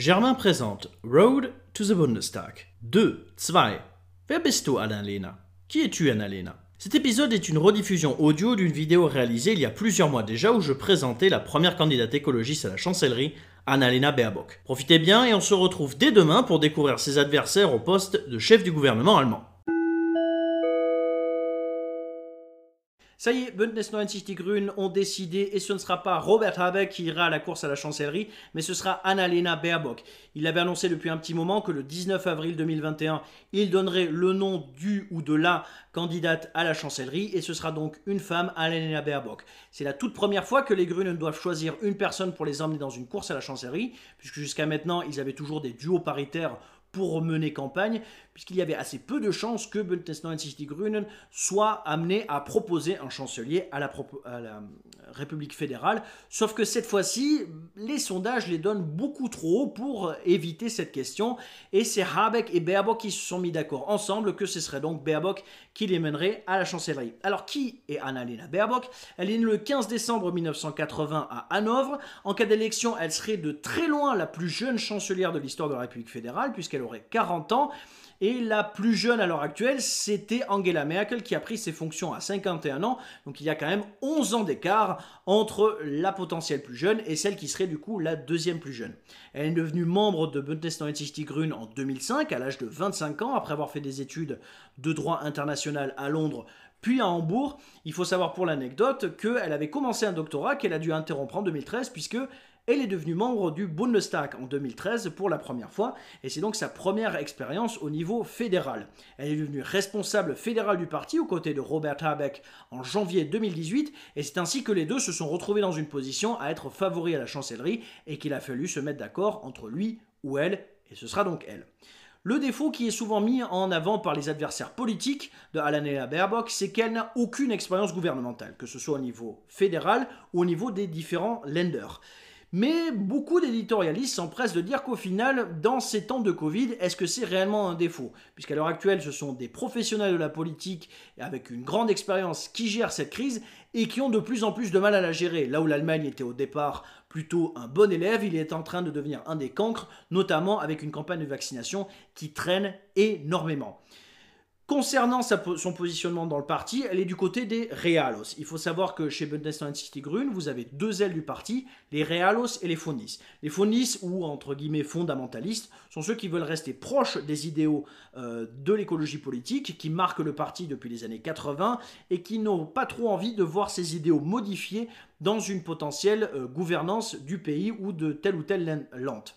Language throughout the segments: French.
Germain présente Road to the Bundestag. 2, 2. Wer bist du, Annalena? Qui es-tu, Annalena? Cet épisode est une rediffusion audio d'une vidéo réalisée il y a plusieurs mois déjà où je présentais la première candidate écologiste à la chancellerie, Annalena Baerbock. Profitez bien et on se retrouve dès demain pour découvrir ses adversaires au poste de chef du gouvernement allemand. Ça y est, Bündnis 90 Die Grünen ont décidé, et ce ne sera pas Robert Habeck qui ira à la course à la chancellerie, mais ce sera Annalena Baerbock. Il avait annoncé depuis un petit moment que le 19 avril 2021, il donnerait le nom du ou de la candidate à la chancellerie, et ce sera donc une femme, Annalena Baerbock. C'est la toute première fois que les Grünen doivent choisir une personne pour les emmener dans une course à la chancellerie, puisque jusqu'à maintenant, ils avaient toujours des duos paritaires pour mener campagne, puisqu'il y avait assez peu de chances que Bündnis 90 Die Grünen soit amené à proposer un chancelier à la, la, République fédérale. Sauf que cette fois-ci, les sondages les donnent beaucoup trop haut pour éviter cette question. Et c'est Habeck et Baerbock qui se sont mis d'accord ensemble que ce serait donc Baerbock qui les mènerait à la chancellerie. Alors qui est Annalena Baerbock? Elle est née le 15 décembre 1980 à Hanovre. En cas d'élection, elle serait de très loin la plus jeune chancelière de l'histoire de la République fédérale, puisqu'elle aurait 40 ans. Et la plus jeune à l'heure actuelle, c'était Angela Merkel qui a pris ses fonctions à 51 ans. Donc il y a quand même 11 ans d'écart entre la potentielle plus jeune et celle qui serait du coup la deuxième plus jeune. Elle est devenue membre de Bündnis 90 Die Grünen en 2005 à l'âge de 25 ans après avoir fait des études de droit international à Londres puis à Hambourg. Il faut savoir pour l'anecdote qu'elle avait commencé un doctorat qu'elle a dû interrompre en 2013 puisque elle est devenue membre du Bundestag en 2013 pour la première fois, et c'est donc sa première expérience au niveau fédéral. Elle est devenue responsable fédérale du parti aux côtés de Robert Habeck en janvier 2018, et c'est ainsi que les deux se sont retrouvés dans une position à être favoris à la chancellerie, et qu'il a fallu se mettre d'accord entre lui ou elle, et ce sera donc elle. Le défaut qui est souvent mis en avant par les adversaires politiques de Alanela Baerbock, c'est qu'elle n'a aucune expérience gouvernementale, que ce soit au niveau fédéral ou au niveau des différents lenders. Mais beaucoup d'éditorialistes s'empressent de dire qu'au final, dans ces temps de Covid, est-ce que c'est réellement un défaut? Puisqu'à l'heure actuelle, ce sont des professionnels de la politique avec une grande expérience qui gèrent cette crise et qui ont de plus en plus de mal à la gérer. Là où l'Allemagne était au départ plutôt un bon élève, il est en train de devenir un des cancres, notamment avec une campagne de vaccination qui traîne énormément. Concernant son positionnement dans le parti, elle est du côté des Realos. Il faut savoir que chez City Grün, vous avez deux ailes du parti, les Realos et les Fondis. Les Fondis, ou entre guillemets fondamentalistes, sont ceux qui veulent rester proches des idéaux euh, de l'écologie politique, qui marquent le parti depuis les années 80 et qui n'ont pas trop envie de voir ces idéaux modifiés dans une potentielle euh, gouvernance du pays ou de telle ou telle lente.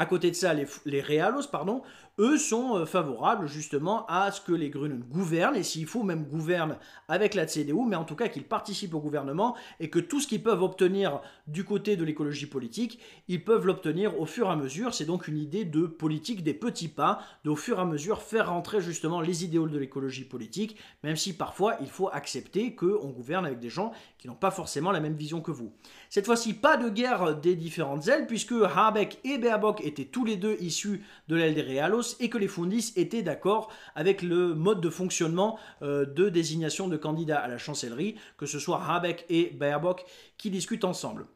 À côté de ça, les, les pardon, eux sont euh, favorables justement à ce que les Grünen gouvernent, et s'il faut même gouvernent avec la CDU, mais en tout cas qu'ils participent au gouvernement, et que tout ce qu'ils peuvent obtenir du côté de l'écologie politique, ils peuvent l'obtenir au fur et à mesure. C'est donc une idée de politique des petits pas, d'au fur et à mesure faire rentrer justement les idéaux de l'écologie politique, même si parfois il faut accepter qu'on gouverne avec des gens qui n'ont pas forcément la même vision que vous. Cette fois-ci, pas de guerre des différentes ailes, puisque Habeck et Baerbock étaient tous les deux issus de l'aile des Realos, et que les Fundis étaient d'accord avec le mode de fonctionnement euh, de désignation de candidats à la chancellerie, que ce soit Habeck et Baerbock qui discutent ensemble.